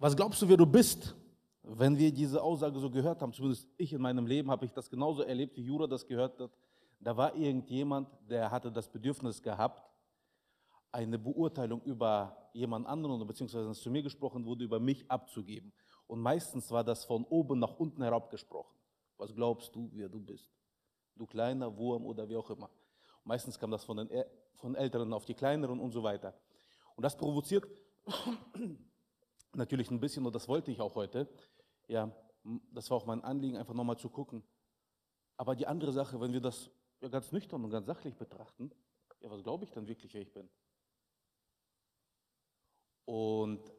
Was glaubst du, wer du bist? Wenn wir diese Aussage so gehört haben, zumindest ich in meinem Leben habe ich das genauso erlebt, wie Jura das gehört hat. Da war irgendjemand, der hatte das Bedürfnis gehabt, eine Beurteilung über jemand anderen, beziehungsweise zu mir gesprochen wurde, über mich abzugeben. Und meistens war das von oben nach unten herabgesprochen. Was glaubst du, wer du bist? Du kleiner Wurm oder wie auch immer. Meistens kam das von den von Älteren auf die Kleineren und so weiter. Und das provoziert natürlich ein bisschen, und das wollte ich auch heute, ja, das war auch mein Anliegen, einfach nochmal zu gucken. Aber die andere Sache, wenn wir das ja, ganz nüchtern und ganz sachlich betrachten, ja, was glaube ich dann wirklich, wer ich bin? Und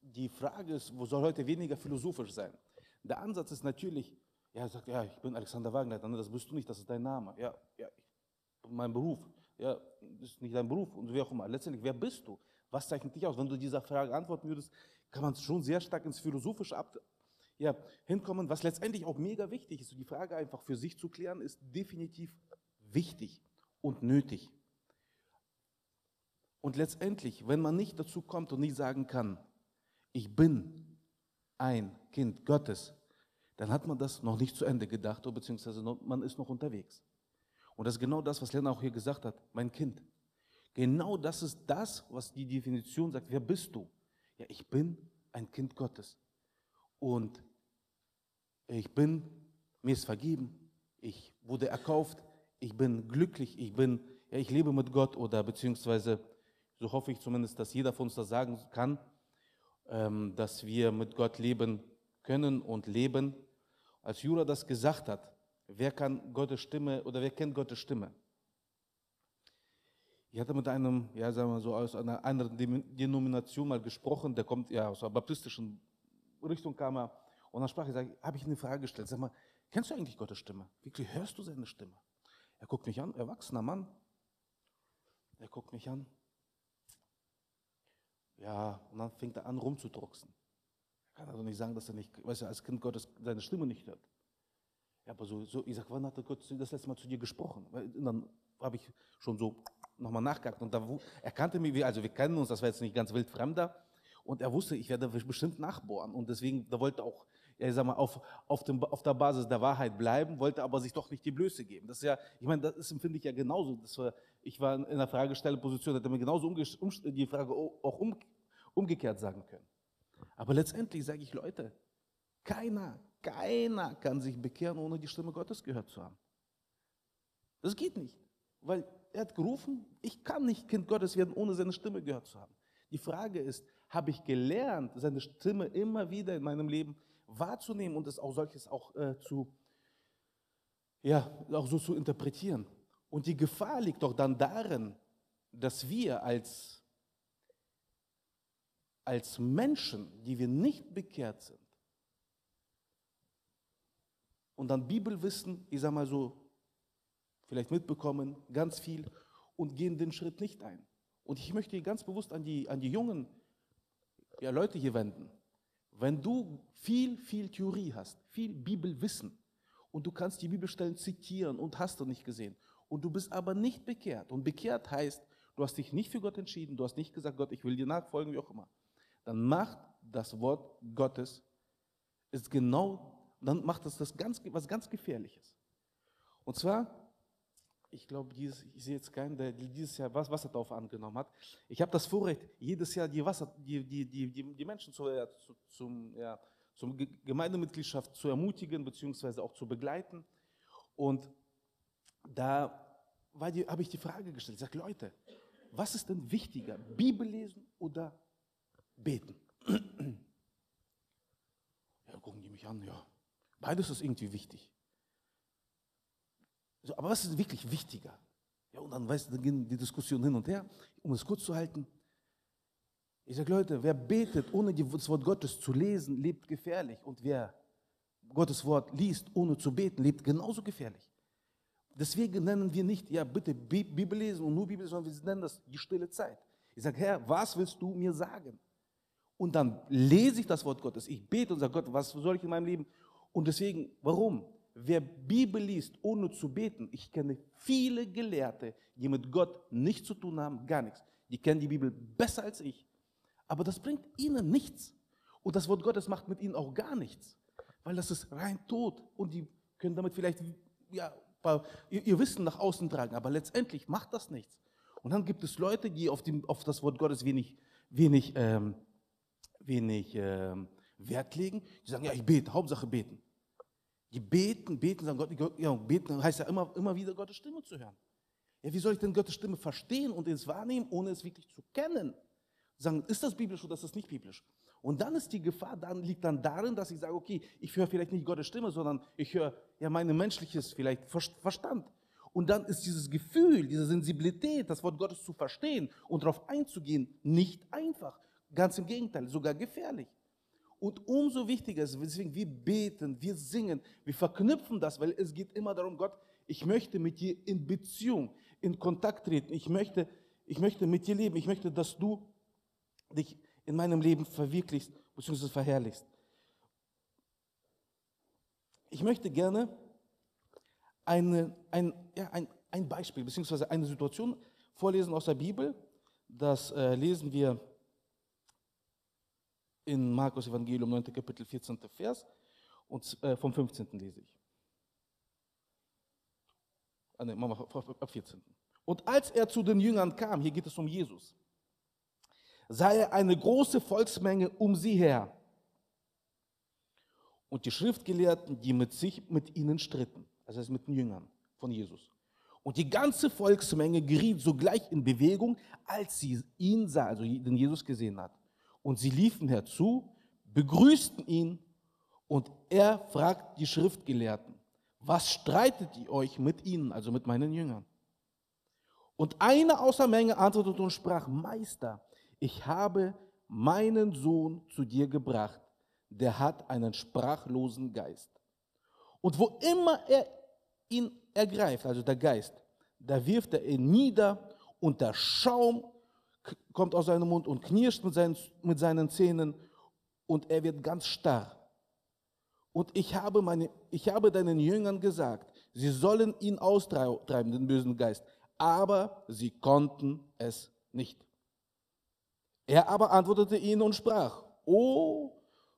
die Frage ist, wo soll heute weniger philosophisch sein? Der Ansatz ist natürlich, ja, sagt, ja, ich bin Alexander Wagner, dann das bist du nicht, das ist dein Name. Ja, ja, mein Beruf. Ja, das ist nicht dein Beruf und wie auch immer. Letztendlich, wer bist du? Was zeichnet dich aus? Wenn du dieser Frage antworten würdest, kann man schon sehr stark ins Philosophische ab, ja, hinkommen, was letztendlich auch mega wichtig ist. Und die Frage einfach für sich zu klären, ist definitiv wichtig und nötig. Und letztendlich, wenn man nicht dazu kommt und nicht sagen kann, ich bin ein Kind Gottes, dann hat man das noch nicht zu Ende gedacht, beziehungsweise man ist noch unterwegs. Und das ist genau das, was Lena auch hier gesagt hat, mein Kind. Genau das ist das, was die Definition sagt. Wer bist du? Ja, ich bin ein Kind Gottes. Und ich bin, mir ist vergeben, ich wurde erkauft, ich bin glücklich, ich bin, ja, ich lebe mit Gott oder beziehungsweise so hoffe ich zumindest, dass jeder von uns das sagen kann, ähm, dass wir mit Gott leben können und leben. Als Jura das gesagt hat, wer kann Gottes Stimme oder wer kennt Gottes Stimme? Ich hatte mit einem, ja, sagen wir so, aus einer anderen Denomination mal gesprochen, der kommt ja aus einer baptistischen Richtung, kam er, und dann sprach ich, habe ich eine Frage gestellt, sag mal, kennst du eigentlich Gottes Stimme? Wirklich, hörst du seine Stimme? Er guckt mich an, erwachsener Mann, er guckt mich an, ja, und dann fängt er an rumzudrucksen. Er kann also nicht sagen, dass er nicht, weißt du, als Kind Gottes seine Stimme nicht hört. Ja, aber so, so ich sage, wann hat Gott das letzte Mal zu dir gesprochen? Und dann habe ich schon so nochmal nachgehakt und da, er kannte mich, also wir kennen uns, das war jetzt nicht ganz wild fremder und er wusste, ich werde bestimmt nachbohren und deswegen, da wollte auch, ich sag mal, auf, auf, dem, auf der Basis der Wahrheit bleiben, wollte aber sich doch nicht die Blöße geben. Das ist ja, ich meine, das empfinde ich ja genauso. Das war, ich war in einer Fragestellerposition, hätte mir genauso die Frage auch um, umgekehrt sagen können. Aber letztendlich sage ich, Leute, keiner, keiner kann sich bekehren, ohne die Stimme Gottes gehört zu haben. Das geht nicht, weil er hat gerufen, ich kann nicht Kind Gottes werden, ohne seine Stimme gehört zu haben. Die Frage ist, habe ich gelernt, seine Stimme immer wieder in meinem Leben wahrzunehmen und es auch solches auch äh, zu, ja, auch so zu interpretieren. Und die Gefahr liegt doch dann darin, dass wir als, als Menschen, die wir nicht bekehrt sind, und dann Bibelwissen, ich sag mal so, vielleicht mitbekommen, ganz viel, und gehen den Schritt nicht ein. Und ich möchte ganz bewusst an die, an die jungen ja, Leute hier wenden. Wenn du viel, viel Theorie hast, viel Bibelwissen und du kannst die Bibelstellen zitieren und hast du nicht gesehen und du bist aber nicht bekehrt und bekehrt heißt, du hast dich nicht für Gott entschieden, du hast nicht gesagt, Gott, ich will dir nachfolgen, wie auch immer, dann macht das Wort Gottes, ist genau, dann macht das, das ganz, was ganz Gefährliches. Und zwar ich glaube, ich sehe jetzt keinen, der dieses Jahr was, Wasserdorf angenommen hat. Ich habe das Vorrecht, jedes Jahr die, Wasser, die, die, die, die Menschen zu, ja, zu, zum, ja, zum Gemeindemitgliedschaft zu ermutigen, beziehungsweise auch zu begleiten. Und da habe ich die Frage gestellt, ich sage, Leute, was ist denn wichtiger, Bibel lesen oder beten? Ja, gucken die mich an, ja. Beides ist irgendwie wichtig. So, aber was ist wirklich wichtiger? Ja, und dann, weißt dann gehen die Diskussionen hin und her, um es kurz zu halten. Ich sage, Leute, wer betet, ohne das Wort Gottes zu lesen, lebt gefährlich. Und wer Gottes Wort liest, ohne zu beten, lebt genauso gefährlich. Deswegen nennen wir nicht, ja, bitte Bibel lesen und nur Bibel, lesen, sondern wir nennen das die stille Zeit. Ich sage, Herr, was willst du mir sagen? Und dann lese ich das Wort Gottes. Ich bete und sage, Gott, was soll ich in meinem Leben? Und deswegen, warum? Wer Bibel liest, ohne zu beten, ich kenne viele Gelehrte, die mit Gott nichts zu tun haben, gar nichts. Die kennen die Bibel besser als ich. Aber das bringt ihnen nichts. Und das Wort Gottes macht mit ihnen auch gar nichts, weil das ist rein tot und die können damit vielleicht ja, ihr Wissen nach außen tragen, aber letztendlich macht das nichts. Und dann gibt es Leute, die auf, dem, auf das Wort Gottes wenig, wenig, ähm, wenig ähm, Wert legen. Die sagen, ja, ich bete, Hauptsache beten. Die beten, beten, sagen Gott, ja, beten heißt ja immer, immer wieder Gottes Stimme zu hören. Ja, wie soll ich denn Gottes Stimme verstehen und es wahrnehmen, ohne es wirklich zu kennen? Sagen, ist das biblisch oder ist das nicht biblisch? Und dann ist die Gefahr, dann liegt dann darin, dass ich sage, okay, ich höre vielleicht nicht Gottes Stimme, sondern ich höre ja mein menschliches vielleicht Verstand. Und dann ist dieses Gefühl, diese Sensibilität, das Wort Gottes zu verstehen und darauf einzugehen, nicht einfach. Ganz im Gegenteil, sogar gefährlich. Und umso wichtiger ist, deswegen wir beten, wir singen, wir verknüpfen das, weil es geht immer darum, Gott, ich möchte mit dir in Beziehung, in Kontakt treten. Ich möchte, ich möchte mit dir leben. Ich möchte, dass du dich in meinem Leben verwirklichst bzw. verherrlichst. Ich möchte gerne eine, ein, ja, ein, ein Beispiel bzw. eine Situation vorlesen aus der Bibel. Das äh, lesen wir in Markus Evangelium 9. Kapitel 14. Vers und äh, vom 15. lese ich. Ah, nee, wir ab 14. Und als er zu den Jüngern kam, hier geht es um Jesus, sah er eine große Volksmenge um sie her und die Schriftgelehrten, die mit sich mit ihnen stritten, also mit den Jüngern von Jesus. Und die ganze Volksmenge geriet sogleich in Bewegung, als sie ihn sah, also den Jesus gesehen hat. Und sie liefen herzu, begrüßten ihn und er fragt die Schriftgelehrten, was streitet ihr euch mit ihnen, also mit meinen Jüngern? Und einer aus der Menge antwortete und sprach, Meister, ich habe meinen Sohn zu dir gebracht, der hat einen sprachlosen Geist. Und wo immer er ihn ergreift, also der Geist, da wirft er ihn nieder und der Schaum kommt aus seinem Mund und knirscht mit seinen, mit seinen Zähnen und er wird ganz starr. Und ich habe, meine, ich habe deinen Jüngern gesagt, sie sollen ihn austreiben, den bösen Geist, aber sie konnten es nicht. Er aber antwortete ihnen und sprach, O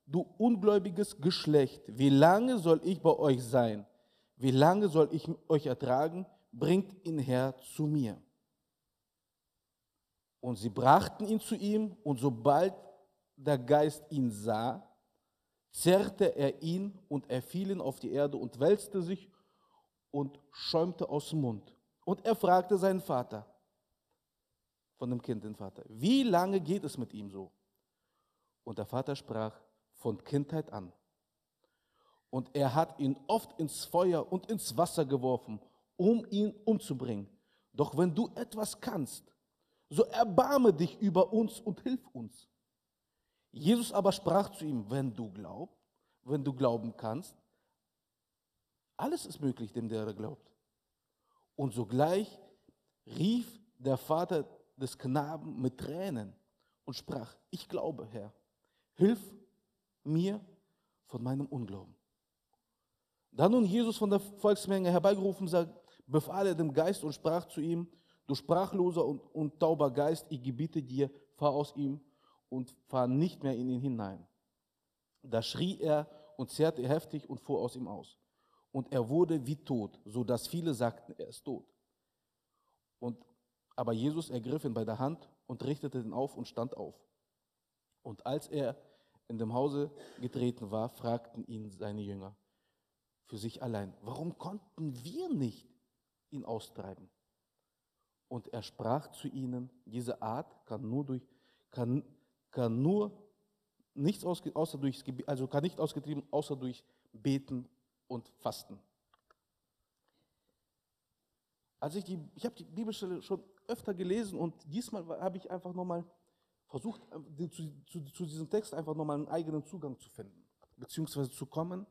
du ungläubiges Geschlecht, wie lange soll ich bei euch sein? Wie lange soll ich euch ertragen? Bringt ihn her zu mir. Und sie brachten ihn zu ihm, und sobald der Geist ihn sah, zerrte er ihn und er fiel ihn auf die Erde und wälzte sich und schäumte aus dem Mund. Und er fragte seinen Vater, von dem Kind den Vater, wie lange geht es mit ihm so? Und der Vater sprach, von Kindheit an. Und er hat ihn oft ins Feuer und ins Wasser geworfen, um ihn umzubringen. Doch wenn du etwas kannst, so erbarme dich über uns und hilf uns. Jesus aber sprach zu ihm, wenn du glaubst, wenn du glauben kannst, alles ist möglich dem, der glaubt. Und sogleich rief der Vater des Knaben mit Tränen und sprach, ich glaube, Herr, hilf mir von meinem Unglauben. Da nun Jesus von der Volksmenge herbeigerufen sah, befahl er dem Geist und sprach zu ihm, Du sprachloser und, und tauber Geist, ich gebiete dir, fahr aus ihm und fahr nicht mehr in ihn hinein. Da schrie er und zerrte heftig und fuhr aus ihm aus. Und er wurde wie tot, so dass viele sagten, er ist tot. Und, aber Jesus ergriff ihn bei der Hand und richtete ihn auf und stand auf. Und als er in dem Hause getreten war, fragten ihn seine Jünger für sich allein, warum konnten wir nicht ihn austreiben? Und er sprach zu ihnen, diese Art kann nur durch, kann, kann nur nichts ausge, außer durch, also kann nicht ausgetrieben, außer durch Beten und Fasten. Also ich, ich habe die Bibelstelle schon öfter gelesen und diesmal habe ich einfach nochmal versucht, äh, zu, zu, zu, diesem Text einfach nochmal einen eigenen Zugang zu finden, beziehungsweise zu kommen.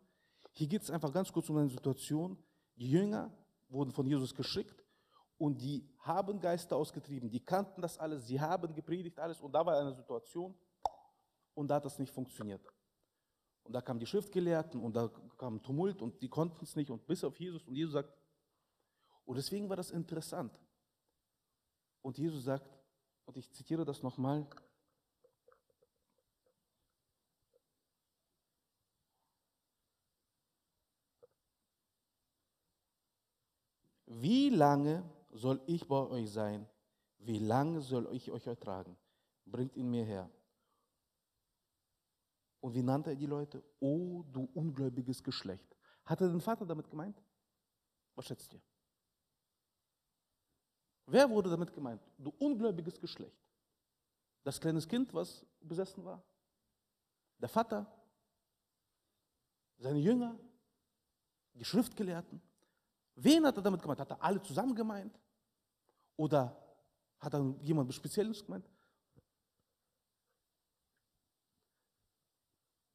Hier geht es einfach ganz kurz um eine Situation. Die Jünger wurden von Jesus geschickt und die haben Geister ausgetrieben, die kannten das alles, sie haben gepredigt alles. Und da war eine Situation und da hat das nicht funktioniert. Und da kamen die Schriftgelehrten und da kam Tumult und die konnten es nicht. Und bis auf Jesus. Und Jesus sagt, und deswegen war das interessant. Und Jesus sagt, und ich zitiere das nochmal, wie lange soll ich bei euch sein? Wie lange soll ich euch ertragen? Bringt ihn mir her. Und wie nannte er die Leute? O du ungläubiges Geschlecht. Hat er den Vater damit gemeint? Was schätzt ihr? Wer wurde damit gemeint? Du ungläubiges Geschlecht. Das kleine Kind, was besessen war? Der Vater? Seine Jünger? Die Schriftgelehrten? Wen hat er damit gemeint? Hat er alle zusammen gemeint? Oder hat er jemand Spezielles gemeint?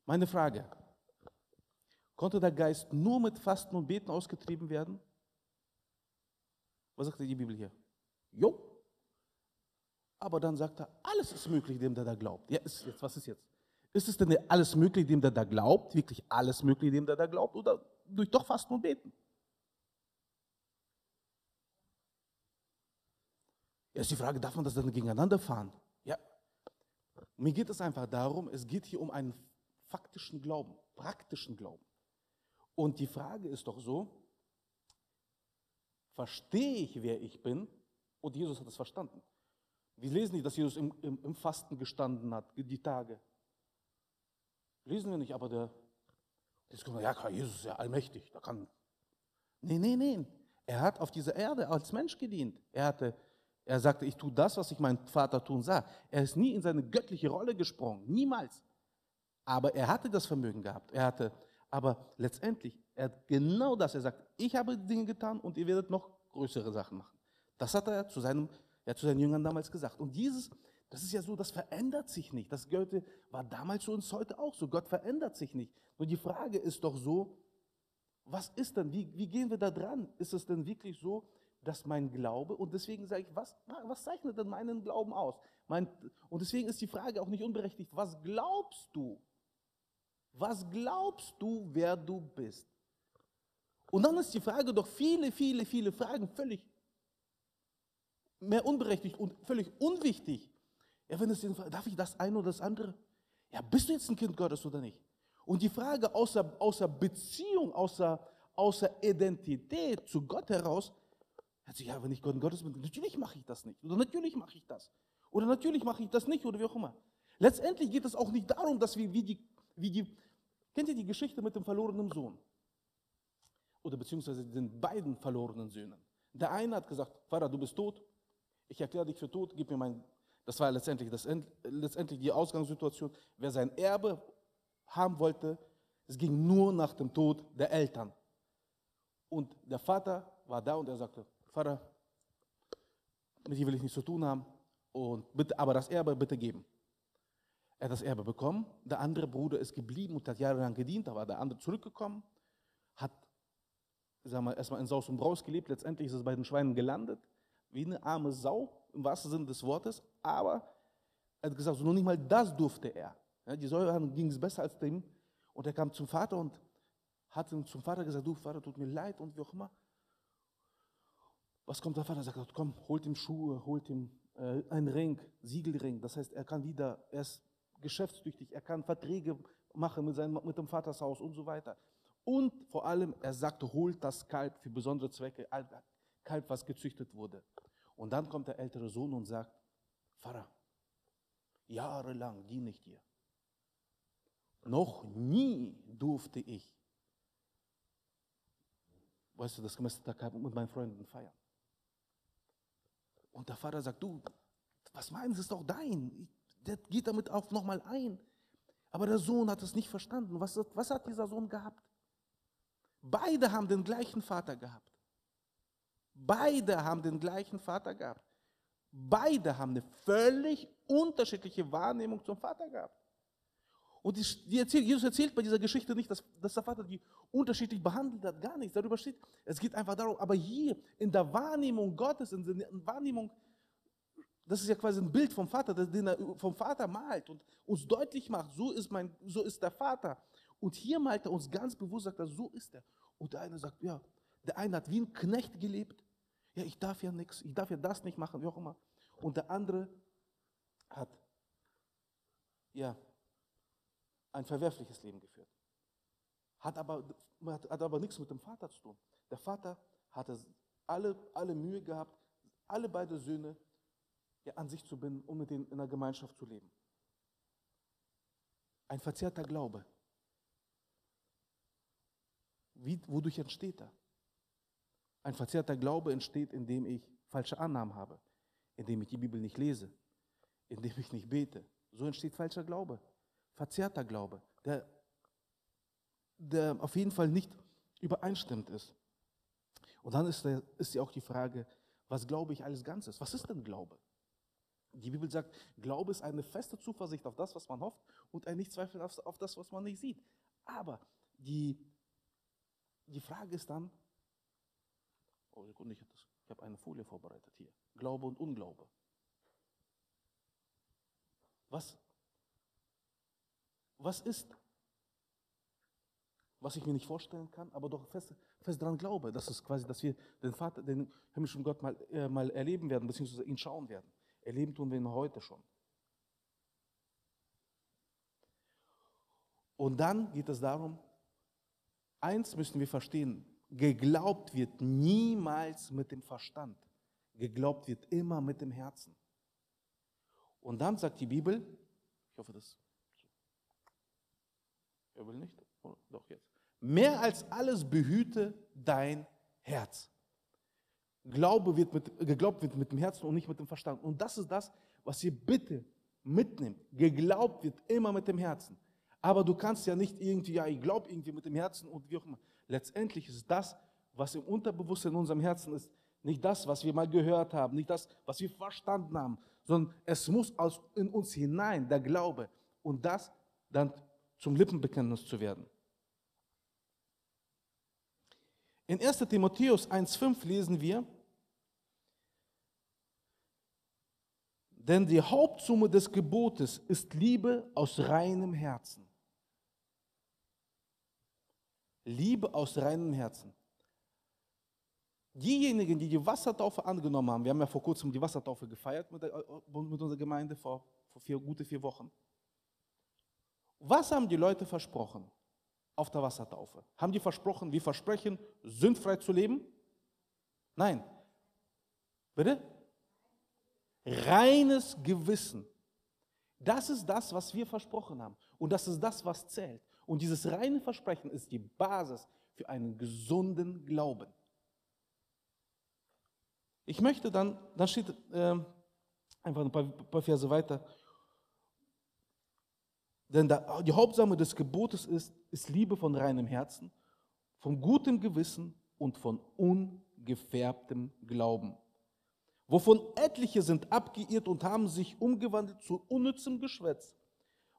Meine Frage, konnte der Geist nur mit Fasten und Beten ausgetrieben werden? Was sagt die Bibel hier? Jo. Aber dann sagt er, alles ist möglich, dem der da glaubt. Ja, ist jetzt, was ist jetzt? Ist es denn alles möglich, dem der da glaubt? Wirklich alles möglich, dem der da glaubt? Oder durch doch Fasten und Beten? Jetzt die Frage, darf man das dann gegeneinander fahren? Ja. Mir geht es einfach darum, es geht hier um einen faktischen Glauben, praktischen Glauben. Und die Frage ist doch so, verstehe ich, wer ich bin? Und Jesus hat es verstanden. Wir lesen nicht, dass Jesus im, im, im Fasten gestanden hat, die Tage. Lesen wir nicht, aber der, das kommt, ja, Jesus ist ja allmächtig, da kann. Nee, nee, nee. Er hat auf dieser Erde als Mensch gedient. Er hatte er sagte, ich tue das, was ich meinem Vater tun sah. Er ist nie in seine göttliche Rolle gesprungen, niemals. Aber er hatte das Vermögen gehabt. Er hatte, aber letztendlich, er hat genau das. Er sagt, ich habe Dinge getan und ihr werdet noch größere Sachen machen. Das hat er zu, seinem, er zu seinen Jüngern damals gesagt. Und dieses, das ist ja so, das verändert sich nicht. Das gehörte, war damals zu uns heute auch so. Gott verändert sich nicht. Nur die Frage ist doch so, was ist denn, wie, wie gehen wir da dran? Ist es denn wirklich so, dass mein Glaube, und deswegen sage ich, was, was zeichnet denn meinen Glauben aus? Mein, und deswegen ist die Frage auch nicht unberechtigt, was glaubst du? Was glaubst du, wer du bist? Und dann ist die Frage doch viele, viele, viele Fragen völlig mehr unberechtigt und völlig unwichtig. Ja, wenn es darf ich das eine oder das andere? Ja, bist du jetzt ein Kind Gottes oder nicht? Und die Frage außer, außer Beziehung, außer, außer Identität zu Gott heraus, er sagt, ja, wenn ich Gott Gottes bin, natürlich mache ich das nicht. Oder natürlich mache ich das. Oder natürlich mache ich das nicht oder wie auch immer. Letztendlich geht es auch nicht darum, dass wir wie die, wie die, kennt ihr die Geschichte mit dem verlorenen Sohn? Oder beziehungsweise den beiden verlorenen Söhnen. Der eine hat gesagt, Vater, du bist tot, ich erkläre dich für tot, gib mir mein, das war letztendlich, das, letztendlich die Ausgangssituation, wer sein Erbe haben wollte, es ging nur nach dem Tod der Eltern. Und der Vater war da und er sagte, Vater, mit dir will ich nichts zu tun haben, und bitte, aber das Erbe bitte geben. Er hat das Erbe bekommen, der andere Bruder ist geblieben und hat jahrelang gedient, war der andere zurückgekommen, hat sagen erstmal in Saus und Braus gelebt, letztendlich ist es bei den Schweinen gelandet, wie eine arme Sau, im wahrsten Sinne des Wortes, aber er hat gesagt, so noch nicht mal das durfte er. Ja, die Säure ging es besser als dem und er kam zum Vater und hat zum Vater gesagt, du Vater, tut mir leid und wie auch immer. Was kommt der Vater? Sagt, komm, holt ihm Schuhe, holt ihm äh, einen Ring, Siegelring. Das heißt, er kann wieder, er ist geschäftstüchtig, er kann Verträge machen mit, seinem, mit dem Vatershaus und so weiter. Und vor allem, er sagte, holt das Kalb für besondere Zwecke, Kalb, was gezüchtet wurde. Und dann kommt der ältere Sohn und sagt, Pfarrer, jahrelang diene ich dir. Noch nie durfte ich, weißt du, das gemästete Kalb mit meinen Freunden feiern. Und der Vater sagt, du, was meinst ist doch dein. Der geht damit auch nochmal ein. Aber der Sohn hat es nicht verstanden. Was, was hat dieser Sohn gehabt? Beide haben den gleichen Vater gehabt. Beide haben den gleichen Vater gehabt. Beide haben eine völlig unterschiedliche Wahrnehmung zum Vater gehabt. Und die, erzählt, Jesus erzählt bei dieser Geschichte nicht, dass, dass der Vater die unterschiedlich behandelt hat, gar nichts. Darüber steht, es geht einfach darum, aber hier in der Wahrnehmung Gottes, in der Wahrnehmung, das ist ja quasi ein Bild vom Vater, den er vom Vater malt und uns deutlich macht, so ist, mein, so ist der Vater. Und hier malt er uns ganz bewusst, sagt er, so ist er. Und der eine sagt, ja, der eine hat wie ein Knecht gelebt. Ja, ich darf ja nichts, ich darf ja das nicht machen, wie auch immer. Und der andere hat, ja, ein verwerfliches Leben geführt. Hat aber, hat, hat aber nichts mit dem Vater zu tun. Der Vater hatte alle, alle Mühe gehabt, alle beide Söhne ja, an sich zu binden, um mit denen in der Gemeinschaft zu leben. Ein verzerrter Glaube. Wie, wodurch entsteht er? Ein verzerrter Glaube entsteht, indem ich falsche Annahmen habe, indem ich die Bibel nicht lese, indem ich nicht bete. So entsteht falscher Glaube, verzerrter Glaube, der, der auf jeden Fall nicht übereinstimmend ist. Und dann ist, ist ja auch die Frage, was glaube ich alles Ganzes? Was ist denn Glaube? Die Bibel sagt, Glaube ist eine feste Zuversicht auf das, was man hofft und ein Nichtzweifeln auf, auf das, was man nicht sieht. Aber die, die Frage ist dann, oh Sekunde, ich habe hab eine Folie vorbereitet hier. Glaube und Unglaube. Was, was ist, was ich mir nicht vorstellen kann, aber doch fest, fest daran glaube, dass es quasi, dass wir den Vater, den himmlischen Gott mal, äh, mal erleben werden, beziehungsweise ihn schauen werden. Erleben tun wir ihn heute schon. Und dann geht es darum, eins müssen wir verstehen, geglaubt wird niemals mit dem Verstand, geglaubt wird immer mit dem Herzen. Und dann sagt die Bibel, ich hoffe, das. Er will nicht? Oh, doch jetzt. Mehr als alles behüte dein Herz. Glaube wird mit, geglaubt wird mit dem Herzen und nicht mit dem Verstand. Und das ist das, was ihr bitte mitnimmt. Geglaubt wird immer mit dem Herzen. Aber du kannst ja nicht irgendwie, ja, ich glaube irgendwie mit dem Herzen und wie auch immer. Letztendlich ist das, was im Unterbewusstsein in unserem Herzen ist, nicht das, was wir mal gehört haben, nicht das, was wir verstanden haben, sondern es muss aus, in uns hinein der Glaube und das dann zum Lippenbekenntnis zu werden. In 1 Timotheus 1.5 lesen wir, denn die Hauptsumme des Gebotes ist Liebe aus reinem Herzen. Liebe aus reinem Herzen. Diejenigen, die die Wassertaufe angenommen haben, wir haben ja vor kurzem die Wassertaufe gefeiert mit, der, mit unserer Gemeinde, vor, vor vier, gute vier Wochen. Was haben die Leute versprochen auf der Wassertaufe? Haben die versprochen, wir versprechen, sündfrei zu leben? Nein. Bitte? Reines Gewissen. Das ist das, was wir versprochen haben. Und das ist das, was zählt. Und dieses reine Versprechen ist die Basis für einen gesunden Glauben. Ich möchte dann, dann steht äh, einfach ein paar, paar Verse weiter. Denn die Hauptsache des Gebotes ist, ist Liebe von reinem Herzen, von gutem Gewissen und von ungefärbtem Glauben. Wovon etliche sind abgeirrt und haben sich umgewandelt zu unnützem Geschwätz,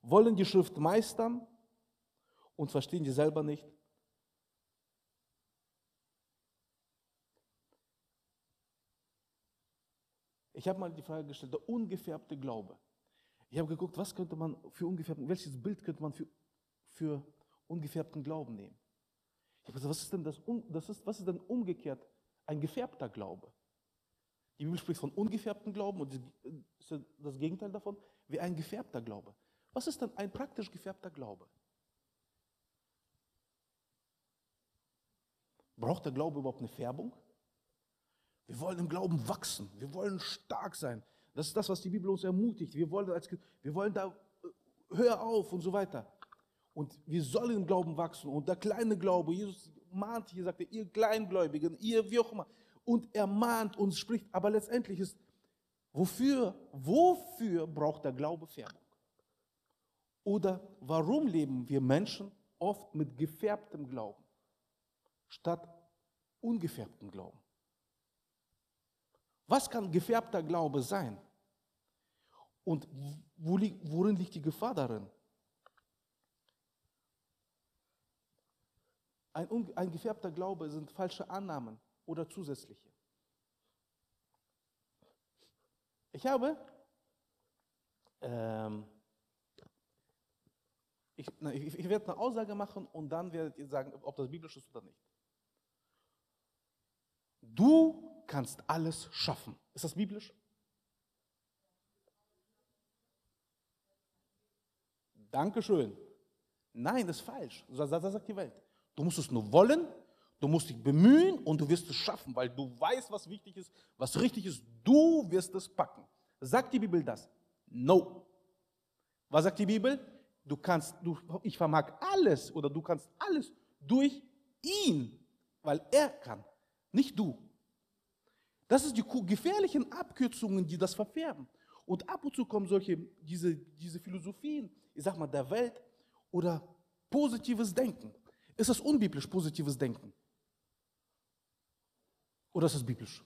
wollen die Schrift meistern und verstehen die selber nicht. Ich habe mal die Frage gestellt, der ungefärbte Glaube. Ich habe geguckt, was könnte man für ungefärbten, welches Bild könnte man für, für ungefärbten Glauben nehmen? Ich habe gesagt, was ist denn das, das ist, was ist denn umgekehrt ein gefärbter Glaube? Die Bibel spricht von ungefärbten Glauben und das das Gegenteil davon, wie ein gefärbter Glaube. Was ist denn ein praktisch gefärbter Glaube? Braucht der Glaube überhaupt eine Färbung? Wir wollen im Glauben wachsen. Wir wollen stark sein. Das ist das, was die Bibel uns ermutigt. Wir wollen, als, wir wollen da, äh, hör auf und so weiter. Und wir sollen im Glauben wachsen. Und der kleine Glaube, Jesus mahnt hier, sagt er, ihr Kleingläubigen, ihr wie auch immer. Und er mahnt und spricht. Aber letztendlich ist, wofür, wofür braucht der Glaube Färbung? Oder warum leben wir Menschen oft mit gefärbtem Glauben? statt ungefärbten Glauben. Was kann gefärbter Glaube sein? Und worin liegt die Gefahr darin? Ein, ein gefärbter Glaube sind falsche Annahmen oder zusätzliche. Ich habe, ähm, ich, ich, ich werde eine Aussage machen und dann werdet ihr sagen, ob das biblisch ist oder nicht. Du kannst alles schaffen. Ist das biblisch? Dankeschön. Nein, das ist falsch. Das sagt die Welt. Du musst es nur wollen, Du musst dich bemühen und du wirst es schaffen, weil du weißt, was wichtig ist, was richtig ist. Du wirst es packen. Sagt die Bibel das? No. Was sagt die Bibel? Du kannst, du, ich vermag alles oder du kannst alles durch ihn, weil er kann, nicht du. Das ist die gefährlichen Abkürzungen, die das verfärben. Und ab und zu kommen solche, diese, diese Philosophien, ich sag mal, der Welt oder positives Denken. Ist das unbiblisch, positives Denken? Oder ist es biblisch?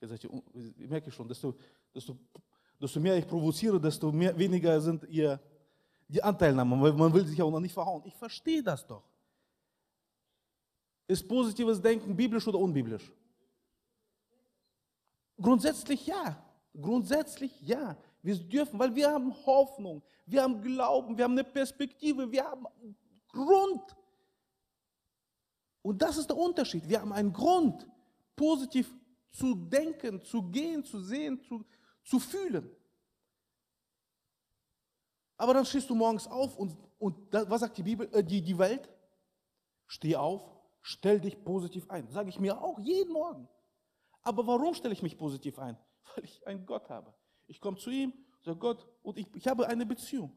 Jetzt ich merke schon, desto, desto, desto mehr ich provoziere, desto mehr, weniger sind ihr die Anteilnahme, man will sich auch noch nicht verhauen. Ich verstehe das doch. Ist positives Denken biblisch oder unbiblisch? Grundsätzlich ja. Grundsätzlich ja. Wir dürfen, weil wir haben Hoffnung, wir haben Glauben, wir haben eine Perspektive, wir haben Grund. Und das ist der Unterschied. Wir haben einen Grund positiv zu denken, zu gehen, zu sehen, zu, zu fühlen. Aber dann stehst du morgens auf und, und das, was sagt die Bibel, äh, die, die Welt? Steh auf, stell dich positiv ein. Sage ich mir auch jeden Morgen. Aber warum stelle ich mich positiv ein? Weil ich einen Gott habe. Ich komme zu ihm, sage Gott, und ich, ich habe eine Beziehung.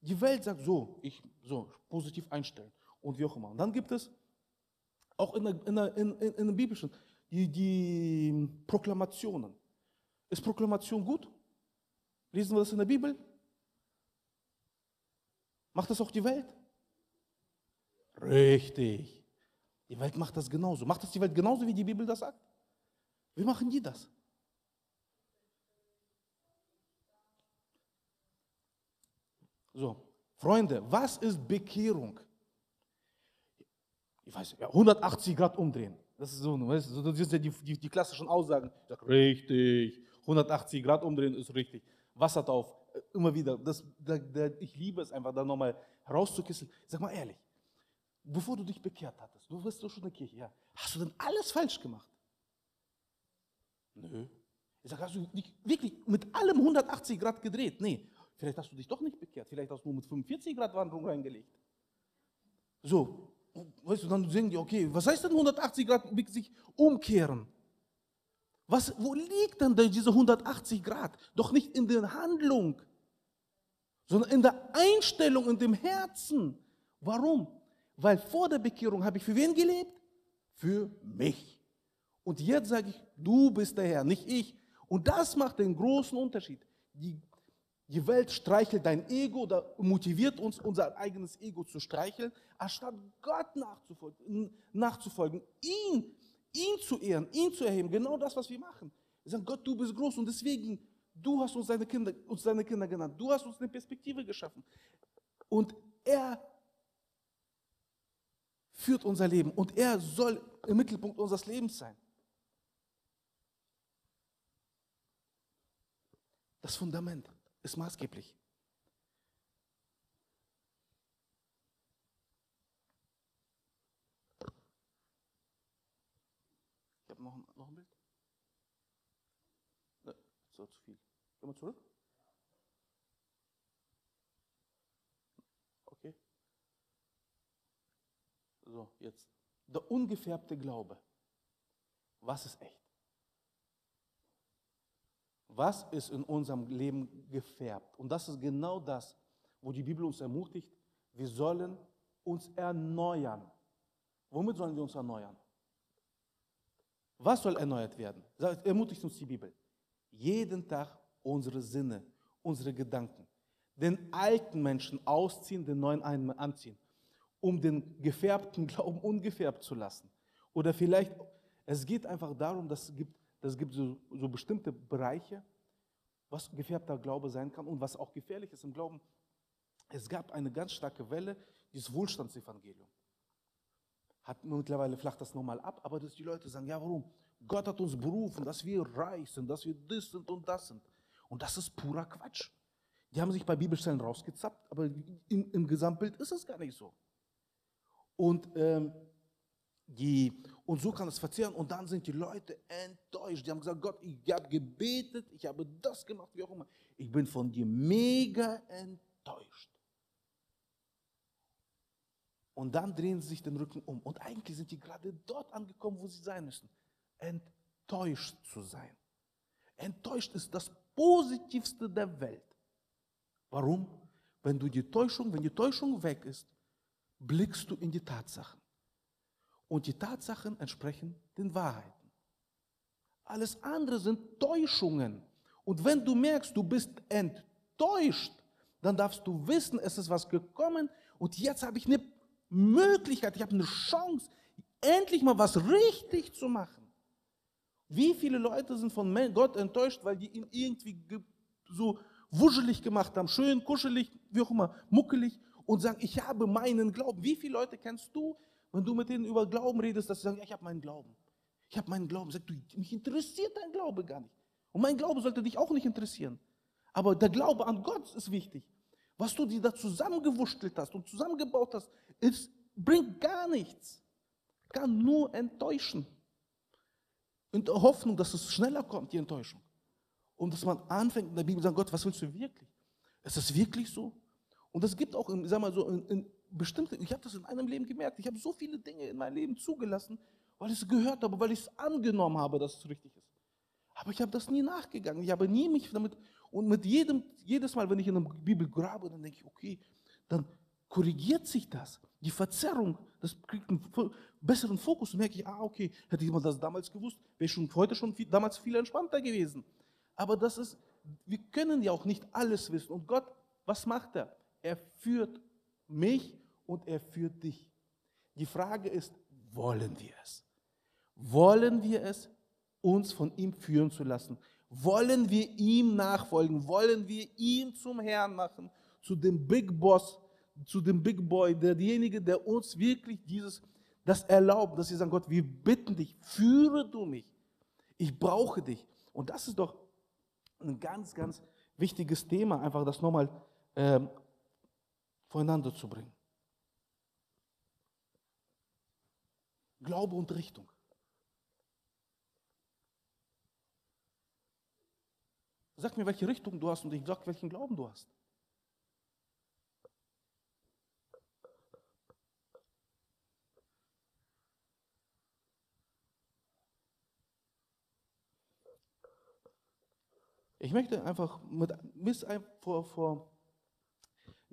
Die Welt sagt so, ich so positiv einstellen und wie auch immer. Und dann gibt es auch in der, in der, in, in, in der biblischen, die, die Proklamationen. Ist Proklamation gut? Lesen wir das in der Bibel? Macht das auch die Welt? Richtig. Die Welt macht das genauso. Macht das die Welt genauso, wie die Bibel das sagt? Wie machen die das? So, Freunde, was ist Bekehrung? Ich weiß, ja, 180 Grad umdrehen. Das ist so, weißt du, das sind ja die, die, die klassischen Aussagen. Ich richtig, 180 Grad umdrehen ist richtig. Wasser drauf, äh, immer wieder. Das, da, da, ich liebe es einfach, da nochmal rauszukisseln. Sag mal ehrlich, bevor du dich bekehrt hattest, du wirst doch schon in der Kirche, ja, hast du denn alles falsch gemacht? Nö. Ich sage, hast du nicht wirklich mit allem 180 Grad gedreht? Nee, vielleicht hast du dich doch nicht bekehrt. Vielleicht hast du nur mit 45 Grad Wandlung reingelegt. So, weißt du, dann denken die, okay, was heißt denn 180 Grad sich umkehren? Was, wo liegt denn diese 180 Grad? Doch nicht in der Handlung, sondern in der Einstellung, in dem Herzen. Warum? Weil vor der Bekehrung habe ich für wen gelebt? Für mich. Und jetzt sage ich, du bist der Herr, nicht ich. Und das macht den großen Unterschied. Die die Welt streichelt dein Ego oder motiviert uns, unser eigenes Ego zu streicheln, anstatt Gott nachzufolgen, nachzufolgen ihn, ihn zu ehren, ihn zu erheben. Genau das, was wir machen. Wir sagen, Gott, du bist groß und deswegen, du hast uns deine Kinder, uns deine Kinder genannt. Du hast uns eine Perspektive geschaffen. Und er führt unser Leben und er soll im Mittelpunkt unseres Lebens sein. Das Fundament ist maßgeblich. Ich habe noch, noch ein Bild. Ne, so zu viel. Gehen wir zurück. Okay. So, jetzt. Der ungefärbte Glaube. Was ist echt? Was ist in unserem Leben gefärbt? Und das ist genau das, wo die Bibel uns ermutigt. Wir sollen uns erneuern. Womit sollen wir uns erneuern? Was soll erneuert werden? Ermutigt uns die Bibel. Jeden Tag unsere Sinne, unsere Gedanken. Den alten Menschen ausziehen, den neuen anziehen, um den gefärbten Glauben ungefärbt zu lassen. Oder vielleicht, es geht einfach darum, dass es gibt es gibt so, so bestimmte Bereiche, was gefärbter Glaube sein kann und was auch gefährlich ist im Glauben. Es gab eine ganz starke Welle, dieses Wohlstandsevangelium. Hat mittlerweile flacht das nochmal ab, aber dass die Leute sagen, ja warum? Gott hat uns berufen, dass wir reich sind, dass wir das sind und das sind. Und das ist purer Quatsch. Die haben sich bei Bibelstellen rausgezappt, aber im, im Gesamtbild ist es gar nicht so. Und ähm, die, und so kann es verzehren und dann sind die Leute enttäuscht. Die haben gesagt, Gott, ich habe gebetet, ich habe das gemacht, wie auch immer. Ich bin von dir mega enttäuscht. Und dann drehen sie sich den Rücken um. Und eigentlich sind die gerade dort angekommen, wo sie sein müssen. Enttäuscht zu sein. Enttäuscht ist das Positivste der Welt. Warum? Wenn du die Täuschung, wenn die Täuschung weg ist, blickst du in die Tatsachen. Und die Tatsachen entsprechen den Wahrheiten. Alles andere sind Täuschungen. Und wenn du merkst, du bist enttäuscht, dann darfst du wissen, es ist was gekommen und jetzt habe ich eine Möglichkeit, ich habe eine Chance, endlich mal was richtig zu machen. Wie viele Leute sind von Gott enttäuscht, weil die ihn irgendwie so wuschelig gemacht haben, schön, kuschelig, wie auch immer, muckelig und sagen, ich habe meinen Glauben. Wie viele Leute kennst du, wenn du mit denen über Glauben redest, dass sie sagen, ja, ich habe meinen Glauben. Ich habe meinen Glauben. Sag du, mich interessiert dein Glaube gar nicht. Und mein Glaube sollte dich auch nicht interessieren. Aber der Glaube an Gott ist wichtig. Was du dir da zusammengewurschtelt hast und zusammengebaut hast, ist, bringt gar nichts. Kann nur enttäuschen. In der Hoffnung, dass es schneller kommt, die Enttäuschung. Und dass man anfängt in der Bibel zu sagen, Gott, was willst du wirklich? Ist das wirklich so? Und es gibt auch, in, sag mal so, in, in bestimmte, ich habe das in einem Leben gemerkt, ich habe so viele Dinge in meinem Leben zugelassen, weil ich es gehört habe, weil ich es angenommen habe, dass es richtig ist. Aber ich habe das nie nachgegangen. Ich habe nie mich damit, und mit jedem, jedes Mal, wenn ich in der Bibel grabe, dann denke ich, okay, dann korrigiert sich das. Die Verzerrung, das kriegt einen besseren Fokus. Und merke ich, ah, okay, hätte ich mal das damals gewusst, wäre ich schon heute schon viel, damals viel entspannter gewesen. Aber das ist, wir können ja auch nicht alles wissen. Und Gott, was macht er? Er führt mich und er führt dich. Die Frage ist, wollen wir es? Wollen wir es, uns von ihm führen zu lassen? Wollen wir ihm nachfolgen? Wollen wir ihn zum Herrn machen, zu dem Big Boss, zu dem Big Boy, derjenige, der uns wirklich dieses, das erlaubt, dass wir sagen, Gott, wir bitten dich, führe du mich. Ich brauche dich. Und das ist doch ein ganz, ganz wichtiges Thema, einfach das nochmal äh, voreinander zu bringen. Glaube und Richtung. Sag mir, welche Richtung du hast und ich sag, welchen Glauben du hast. Ich möchte einfach mit, bis vor, vor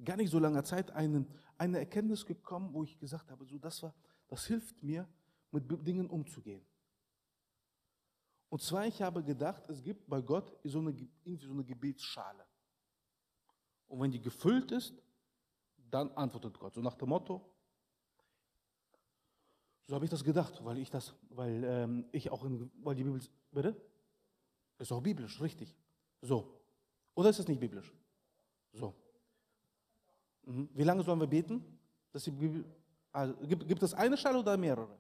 gar nicht so langer Zeit einen, eine Erkenntnis gekommen, wo ich gesagt habe, so das war, das hilft mir, mit Dingen umzugehen. Und zwar, ich habe gedacht, es gibt bei Gott so eine, irgendwie so eine Gebetsschale. Und wenn die gefüllt ist, dann antwortet Gott. So nach dem Motto, so habe ich das gedacht, weil ich das, weil ähm, ich auch in, weil die Bibel, bitte? Ist auch biblisch, richtig. So. Oder ist es nicht biblisch? So. Mhm. Wie lange sollen wir beten? Dass die Bibel, also, gibt, gibt es eine Schale oder mehrere?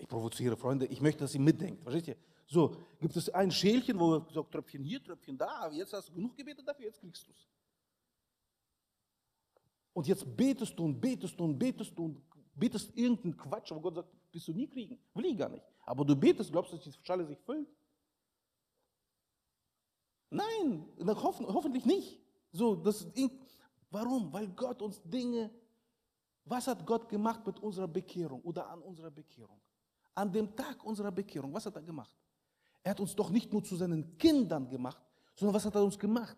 Ich provoziere Freunde, ich möchte, dass ihr mitdenkt. Versteht ihr? So, gibt es ein Schälchen, wo er sagt, Tröpfchen hier, Tröpfchen da, jetzt hast du genug gebetet dafür, jetzt kriegst du es. Und jetzt betest du und betest du und betest du und betest irgendeinen Quatsch, wo Gott sagt, wirst du nie kriegen. Will ich gar nicht. Aber du betest, glaubst du, dass die Schale sich füllt? Nein, hoffen, hoffentlich nicht. So, das, warum? Weil Gott uns Dinge, was hat Gott gemacht mit unserer Bekehrung oder an unserer Bekehrung? An dem Tag unserer Bekehrung, was hat er gemacht? Er hat uns doch nicht nur zu seinen Kindern gemacht, sondern was hat er uns gemacht?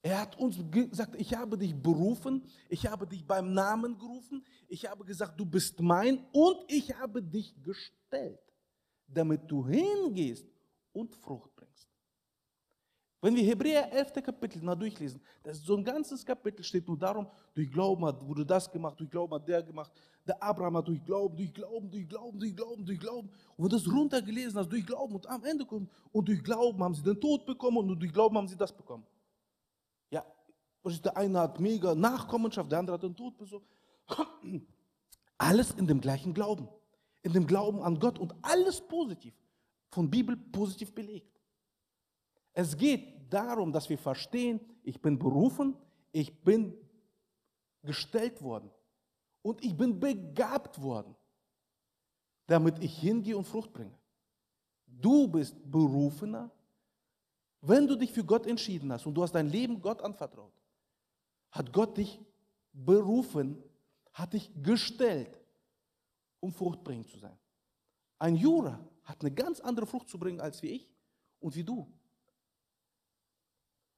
Er hat uns gesagt, ich habe dich berufen, ich habe dich beim Namen gerufen, ich habe gesagt, du bist mein und ich habe dich gestellt, damit du hingehst und Frucht bringst. Wenn wir Hebräer 11. Kapitel mal durchlesen, das ist so ein ganzes Kapitel steht nur darum, durch Glauben hat, wurde das gemacht, durch Glauben hat der gemacht, der Abraham hat durch Glauben, durch Glauben, durch Glauben, durch Glauben, durch Glauben. Und wenn du das runtergelesen hast, durch Glauben und am Ende kommt, und durch Glauben haben sie den Tod bekommen und durch Glauben haben sie das bekommen. Ja, der eine hat mega Nachkommenschaft, der andere hat den Tod bekommen. Alles in dem gleichen Glauben, in dem Glauben an Gott und alles positiv, von Bibel positiv belegt. Es geht darum, dass wir verstehen, ich bin berufen, ich bin gestellt worden und ich bin begabt worden, damit ich hingehe und Frucht bringe. Du bist berufener, wenn du dich für Gott entschieden hast und du hast dein Leben Gott anvertraut, hat Gott dich berufen, hat dich gestellt, um fruchtbringend zu sein. Ein Jura hat eine ganz andere Frucht zu bringen als wie ich und wie du.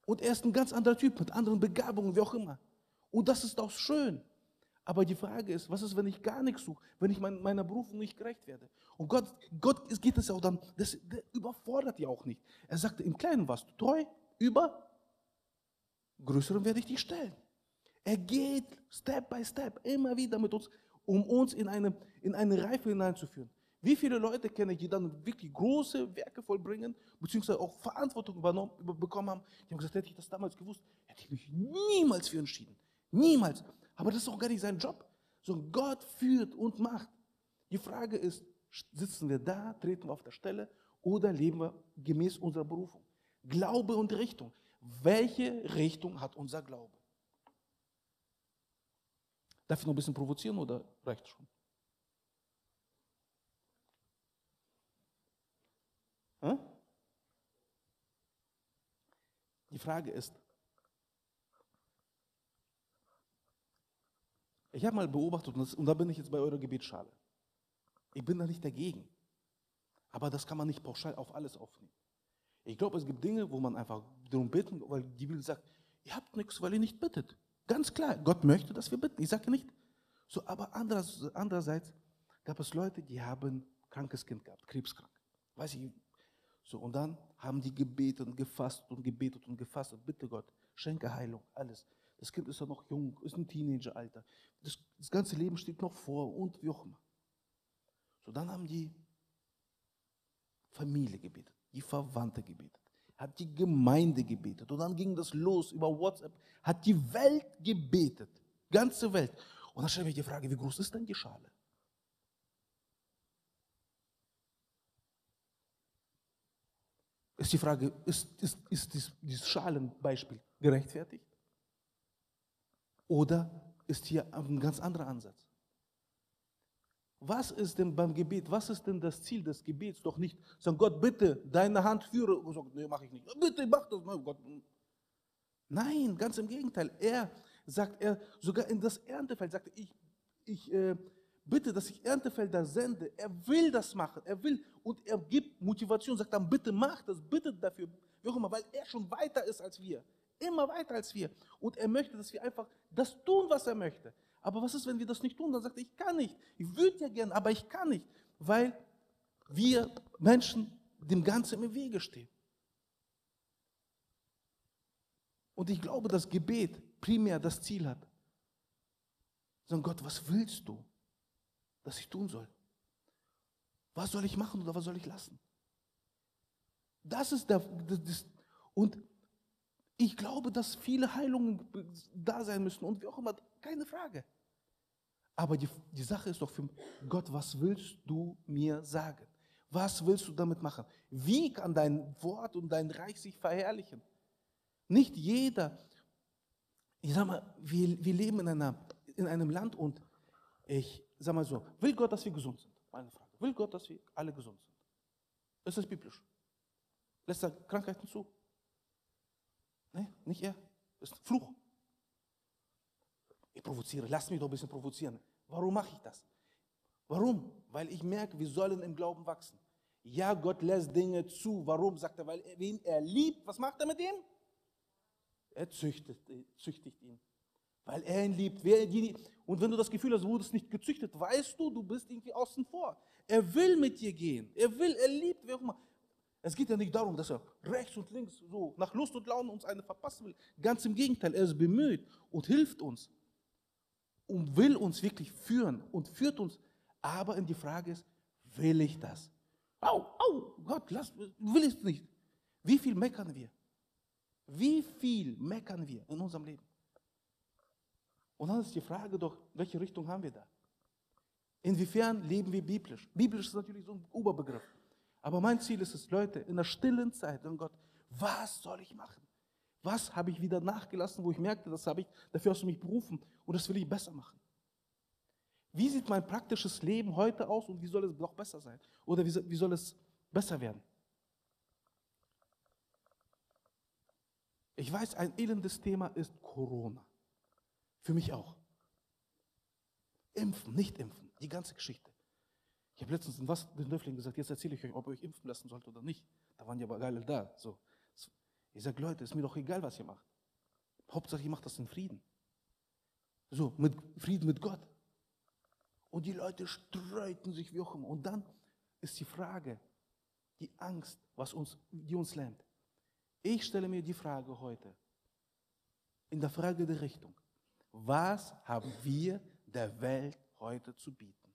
Und er ist ein ganz anderer Typ mit anderen Begabungen, wie auch immer. Und das ist auch schön. Aber die Frage ist, was ist, wenn ich gar nichts suche, wenn ich mein, meiner Berufung nicht gerecht werde? Und Gott, Gott geht es auch dann, das überfordert ja auch nicht. Er sagte, im Kleinen warst du treu, über Größeren werde ich dich stellen. Er geht Step by Step immer wieder mit uns, um uns in eine, in eine Reife hineinzuführen. Wie viele Leute kenne ich, die dann wirklich große Werke vollbringen, beziehungsweise auch Verantwortung übernommen, bekommen haben? Die haben gesagt, hätte ich das damals gewusst, hätte ich mich niemals für entschieden. Niemals. Aber das ist auch gar nicht sein Job. Sondern Gott führt und macht. Die Frage ist, sitzen wir da, treten wir auf der Stelle oder leben wir gemäß unserer Berufung? Glaube und Richtung. Welche Richtung hat unser Glaube? Darf ich noch ein bisschen provozieren oder reicht schon? Die Frage ist, ich habe mal beobachtet, und da bin ich jetzt bei eurer Gebetsschale. Ich bin da nicht dagegen. Aber das kann man nicht pauschal auf alles aufnehmen. Ich glaube, es gibt Dinge, wo man einfach darum bitten, weil die Bibel sagt, ihr habt nichts, weil ihr nicht bittet. Ganz klar, Gott möchte, dass wir bitten. Ich sage nicht. So, aber andererseits gab es Leute, die haben ein krankes Kind gehabt, krebskrank. Weiß ich, so, und dann haben die gebetet und gefasst und gebetet und gefasst. Bitte Gott, schenke Heilung, alles. Das Kind ist ja noch jung, ist ein Teenageralter. Das, das ganze Leben steht noch vor und wie auch immer. So, dann haben die Familie gebetet, die Verwandte gebetet, hat die Gemeinde gebetet. Und dann ging das los über WhatsApp, hat die Welt gebetet, ganze Welt. Und dann stelle ich die Frage, wie groß ist denn die Schale? Ist die Frage, ist, ist, ist dies, dieses Schalenbeispiel gerechtfertigt? Oder ist hier ein ganz anderer Ansatz? Was ist denn beim Gebet, was ist denn das Ziel des Gebets? Doch nicht sagen, Gott, bitte, deine Hand führe. Und sagt, nee, mache ich nicht. Bitte, mach das. Nein, Gott. Nein, ganz im Gegenteil. Er sagt, er sogar in das Erntefeld sagte, ich, ich äh, bitte, dass ich Erntefelder sende. Er will das machen. Er will und er gibt Motivation, sagt dann, bitte mach das, bittet dafür, wie auch immer, weil er schon weiter ist als wir. Immer weiter als wir. Und er möchte, dass wir einfach das tun, was er möchte. Aber was ist, wenn wir das nicht tun? Dann sagt er, ich kann nicht. Ich würde ja gern, aber ich kann nicht, weil wir Menschen dem Ganzen im Wege stehen. Und ich glaube, dass Gebet primär das Ziel hat. Sagen Gott, was willst du? Das ich tun soll. Was soll ich machen oder was soll ich lassen? Das ist der. Das, und ich glaube, dass viele Heilungen da sein müssen und wie auch immer, keine Frage. Aber die, die Sache ist doch für Gott, was willst du mir sagen? Was willst du damit machen? Wie kann dein Wort und dein Reich sich verherrlichen? Nicht jeder, ich sag mal, wir, wir leben in, einer, in einem Land und ich sag mal so, will Gott, dass wir gesund sind? Meine Frage. Will Gott, dass wir alle gesund sind? Ist das biblisch? Lässt er Krankheiten zu? Nein, nicht er. Das ist ein Fluch. Ich provoziere, lass mich doch ein bisschen provozieren. Warum mache ich das? Warum? Weil ich merke, wir sollen im Glauben wachsen. Ja, Gott lässt Dinge zu. Warum? Sagt er, weil er, wen er liebt. Was macht er mit ihm? Er züchtet, züchtigt ihn weil er ihn liebt. Und wenn du das Gefühl hast, du wurdest nicht gezüchtet, weißt du, du bist irgendwie außen vor. Er will mit dir gehen. Er will, er liebt, wer auch immer. Es geht ja nicht darum, dass er rechts und links so nach Lust und Laune uns eine verpassen will. Ganz im Gegenteil, er ist bemüht und hilft uns und will uns wirklich führen und führt uns. Aber in die Frage ist, will ich das? Au, au, Gott, lass, will ich es nicht. Wie viel meckern wir? Wie viel meckern wir in unserem Leben? Und dann ist die Frage doch, welche Richtung haben wir da? Inwiefern leben wir biblisch? Biblisch ist natürlich so ein Oberbegriff. Aber mein Ziel ist es, Leute, in der stillen Zeit, oh Gott, was soll ich machen? Was habe ich wieder nachgelassen, wo ich merkte, das habe ich, dafür hast du mich berufen und das will ich besser machen? Wie sieht mein praktisches Leben heute aus und wie soll es noch besser sein? Oder wie soll es besser werden? Ich weiß, ein elendes Thema ist Corona. Für mich auch. Impfen, nicht impfen, die ganze Geschichte. Ich habe letztens in was den Döfling gesagt, jetzt erzähle ich euch, ob ihr euch impfen lassen sollt oder nicht. Da waren ja aber geile da. So. Ich sage, Leute, ist mir doch egal, was ihr macht. Hauptsache, ihr macht das in Frieden. So, mit Frieden mit Gott. Und die Leute streiten sich wie auch immer. Und dann ist die Frage, die Angst, was uns, die uns lähmt. Ich stelle mir die Frage heute, in der Frage der Richtung, was haben wir der Welt heute zu bieten?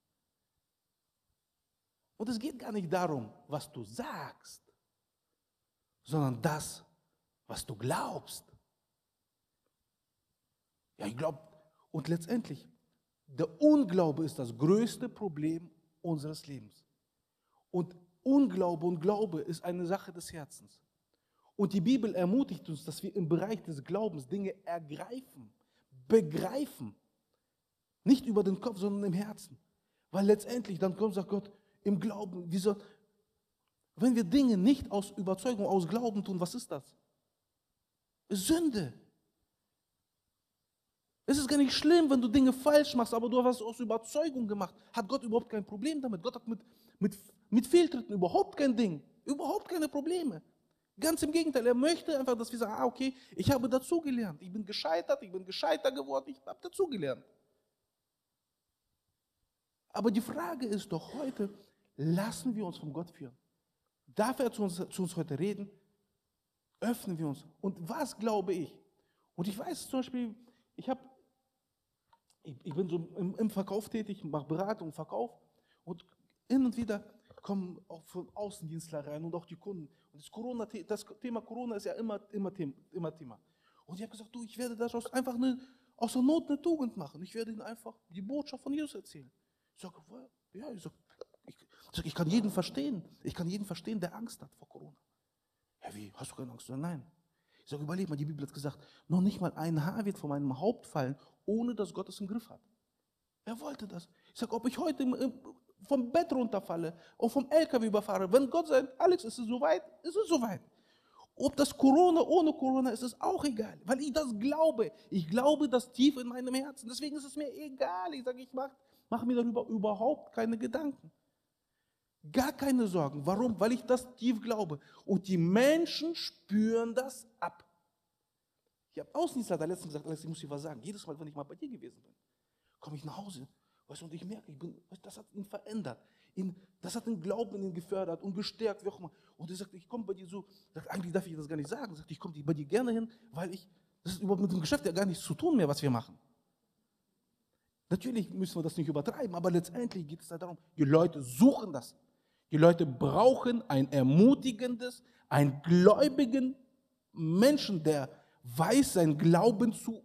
Und es geht gar nicht darum, was du sagst, sondern das, was du glaubst. Ja, ich glaube, und letztendlich, der Unglaube ist das größte Problem unseres Lebens. Und Unglaube und Glaube ist eine Sache des Herzens. Und die Bibel ermutigt uns, dass wir im Bereich des Glaubens Dinge ergreifen, begreifen. Nicht über den Kopf, sondern im Herzen. Weil letztendlich dann kommt, sagt Gott, im Glauben, wieso, wenn wir Dinge nicht aus Überzeugung, aus Glauben tun, was ist das? Sünde. Es ist gar nicht schlimm, wenn du Dinge falsch machst, aber du hast es aus Überzeugung gemacht. Hat Gott überhaupt kein Problem damit? Gott hat mit, mit, mit Fehltritten überhaupt kein Ding. Überhaupt keine Probleme. Ganz im Gegenteil, er möchte einfach, dass wir sagen, ah, okay, ich habe dazugelernt. Ich bin gescheitert, ich bin gescheiter geworden, ich habe dazugelernt. Aber die Frage ist doch heute, lassen wir uns von Gott führen? Darf er zu uns, zu uns heute reden? Öffnen wir uns. Und was glaube ich? Und ich weiß zum Beispiel, ich habe, ich, ich, bin so im, im Verkauf tätig, mache Beratung, Verkauf und hin und wieder kommen auch von Außendienstler rein und auch die Kunden. Und das, Corona, das Thema Corona ist ja immer, immer, immer Thema. Und ich habe gesagt, du, ich werde daraus einfach eine, aus der Not eine Tugend machen. Ich werde ihnen einfach die Botschaft von Jesus erzählen. Ich sage, ja, ich sage, ich, sag, ich kann jeden verstehen. Ich kann jeden verstehen, der Angst hat vor Corona. Ja, wie? Hast du keine Angst? Nein. Ich sage, überleg mal, die Bibel hat gesagt, noch nicht mal ein Haar wird von meinem Haupt fallen, ohne dass Gott es im Griff hat. Er wollte das. Ich sage, ob ich heute vom Bett runterfalle und vom LKW überfahre, wenn Gott sagt, Alex, ist es soweit, ist es soweit. Ob das Corona ohne Corona ist, ist auch egal, weil ich das glaube. Ich glaube das tief in meinem Herzen. Deswegen ist es mir egal. Ich sage, ich mache mach mir darüber überhaupt keine Gedanken. Gar keine Sorgen. Warum? Weil ich das tief glaube. Und die Menschen spüren das ab. Ich habe Außendienstler letztens gesagt, Alex, ich muss dir was sagen. Jedes Mal, wenn ich mal bei dir gewesen bin, komme ich nach Hause Weißt du, und ich merke, ich bin, das hat ihn verändert. Ihn, das hat den Glauben ihn gefördert und gestärkt, wie auch immer. Und er sagt, ich komme bei dir so, sagt, eigentlich darf ich das gar nicht sagen. Sagt, ich komme bei dir gerne hin, weil ich, das ist überhaupt mit dem Geschäft ja gar nichts zu tun mehr, was wir machen. Natürlich müssen wir das nicht übertreiben, aber letztendlich geht es darum, die Leute suchen das. Die Leute brauchen ein ermutigendes, einen gläubigen Menschen, der weiß, sein Glauben zu,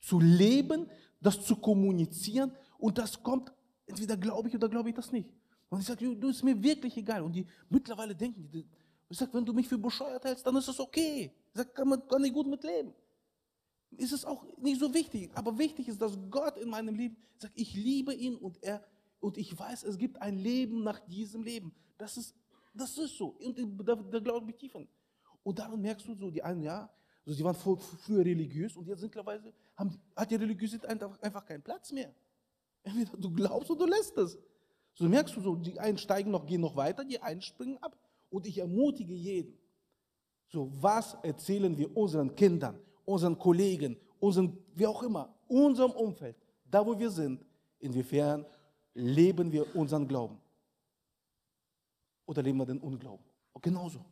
zu leben, das zu kommunizieren und das kommt, entweder glaube ich oder glaube ich das nicht. Und ich sage, du ist mir wirklich egal. Und die mittlerweile denken, die, ich sage, wenn du mich für bescheuert hältst, dann ist es okay. Ich sage, kann, man, kann ich gut mit leben. Ist es auch nicht so wichtig. Aber wichtig ist, dass Gott in meinem Leben sagt, ich liebe ihn und er und ich weiß, es gibt ein Leben nach diesem Leben. Das ist, das ist so. Und da, da glaube ich tief an. Und daran merkst du so, die einen, ja, also die waren früher religiös und jetzt mittlerweile haben, hat die Religiosität einfach, einfach keinen Platz mehr. Entweder du glaubst oder du lässt es. So merkst du so, die einen steigen noch, gehen noch weiter, die einen springen ab. Und ich ermutige jeden. So, was erzählen wir unseren Kindern, unseren Kollegen, unseren, wie auch immer, unserem Umfeld, da wo wir sind, inwiefern leben wir unseren Glauben? Oder leben wir den Unglauben? Und genauso.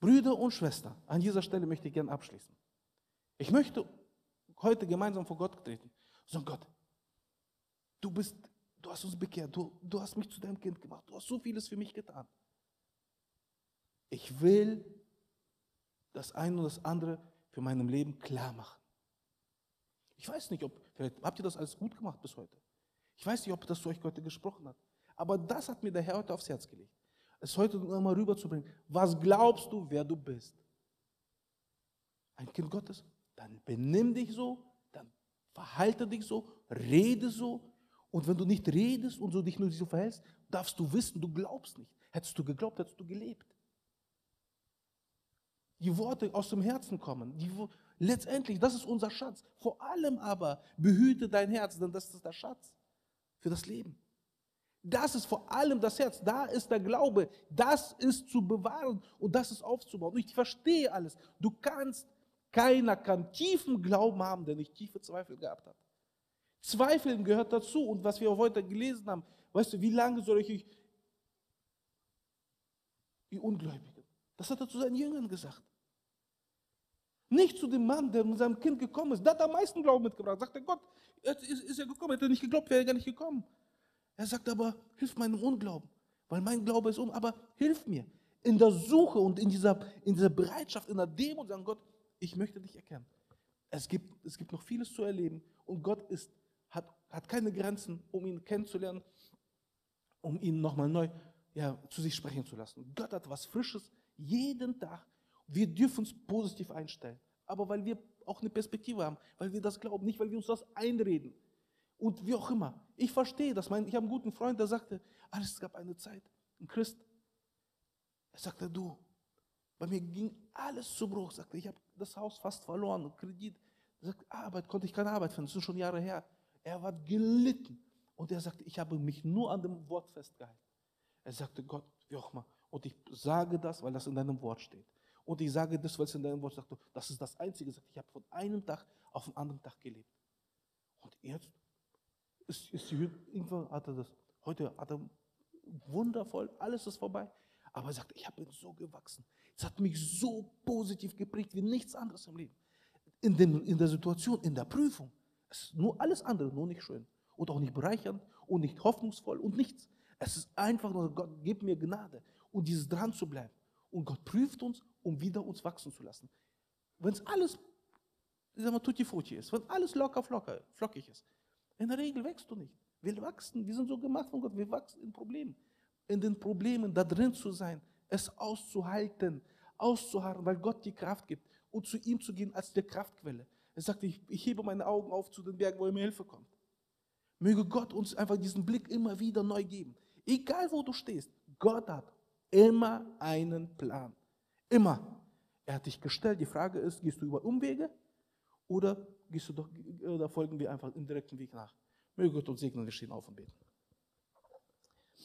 Brüder und Schwestern, an dieser Stelle möchte ich gerne abschließen. Ich möchte heute gemeinsam vor Gott treten sondern Gott, du bist, du hast uns bekehrt, du, du hast mich zu deinem Kind gemacht, du hast so vieles für mich getan. Ich will das eine und das andere für meinem Leben klar machen. Ich weiß nicht, ob, vielleicht habt ihr das alles gut gemacht bis heute. Ich weiß nicht, ob das zu euch heute gesprochen hat. Aber das hat mir der Herr heute aufs Herz gelegt. Es heute nochmal rüberzubringen. Was glaubst du, wer du bist? Ein Kind Gottes? Dann benimm dich so, Verhalte dich so, rede so. Und wenn du nicht redest und so dich nur so verhältst, darfst du wissen, du glaubst nicht. Hättest du geglaubt, hättest du gelebt. Die Worte aus dem Herzen kommen. Die, Letztendlich, das ist unser Schatz. Vor allem aber behüte dein Herz, denn das ist der Schatz für das Leben. Das ist vor allem das Herz, da ist der Glaube, das ist zu bewahren und das ist aufzubauen. Und ich verstehe alles. Du kannst, keiner kann tiefen Glauben haben, der nicht tiefe Zweifel gehabt hat. Zweifeln gehört dazu und was wir heute gelesen haben, weißt du, wie lange soll ich euch, wie Ungläubigen, das hat er zu seinen Jüngern gesagt. Nicht zu dem Mann, der mit seinem Kind gekommen ist. Der hat am meisten Glauben mitgebracht. Sagt er, Gott, ist, ist er gekommen. Hätte er nicht geglaubt, wäre er gar nicht gekommen. Er sagt aber, hilf meinem Unglauben, weil mein Glaube ist um, aber hilf mir. In der Suche und in dieser, in dieser Bereitschaft, in der Demut sagen, Gott, ich möchte dich erkennen. Es gibt, es gibt noch vieles zu erleben und Gott ist, hat, hat keine Grenzen, um ihn kennenzulernen, um ihn nochmal neu ja, zu sich sprechen zu lassen. Gott hat was Frisches jeden Tag wir dürfen uns positiv einstellen. Aber weil wir auch eine Perspektive haben, weil wir das glauben, nicht weil wir uns das einreden. Und wie auch immer. Ich verstehe das. Ich habe einen guten Freund, der sagte, alles gab eine Zeit. Ein Christ. Er sagte, du, bei mir ging alles zu Bruch. Sagte, ich habe das Haus fast verloren, Kredit. Sagte, Arbeit konnte ich keine Arbeit finden. Das ist schon Jahre her. Er war gelitten. Und er sagte, ich habe mich nur an dem Wort festgehalten. Er sagte, Gott, immer. Und ich sage das, weil das in deinem Wort steht. Und ich sage das, was in deinem Wort sagt, das ist das Einzige. Ich habe von einem Tag auf den anderen Tag gelebt. Und jetzt ist, ist irgendwann hat er das, heute hat er wundervoll, alles ist vorbei. Aber er sagt, ich habe so gewachsen. Es hat mich so positiv geprägt wie nichts anderes im Leben. In, dem, in der Situation, in der Prüfung. Es ist nur alles andere, nur nicht schön. Und auch nicht bereichernd und nicht hoffnungsvoll und nichts. Es ist einfach nur, Gott, gib mir Gnade. Und dieses dran zu bleiben. Und Gott prüft uns um wieder uns wachsen zu lassen. Wenn es alles, ich sag mal, tutti frutti ist, wenn alles locker, flocker, flockig ist, in der Regel wächst du nicht. Wir wachsen, wir sind so gemacht von Gott, wir wachsen in Problemen. In den Problemen da drin zu sein, es auszuhalten, auszuharren, weil Gott die Kraft gibt und zu ihm zu gehen als der Kraftquelle. Er sagte, ich, ich hebe meine Augen auf zu den Bergen, wo mir Hilfe kommt. Möge Gott uns einfach diesen Blick immer wieder neu geben. Egal wo du stehst, Gott hat immer einen Plan. Immer. Er hat dich gestellt. Die Frage ist, gehst du über Umwege oder, gehst du doch, oder folgen wir einfach im direkten Weg nach? Möge Gott uns segnen, wir stehen auf und beten.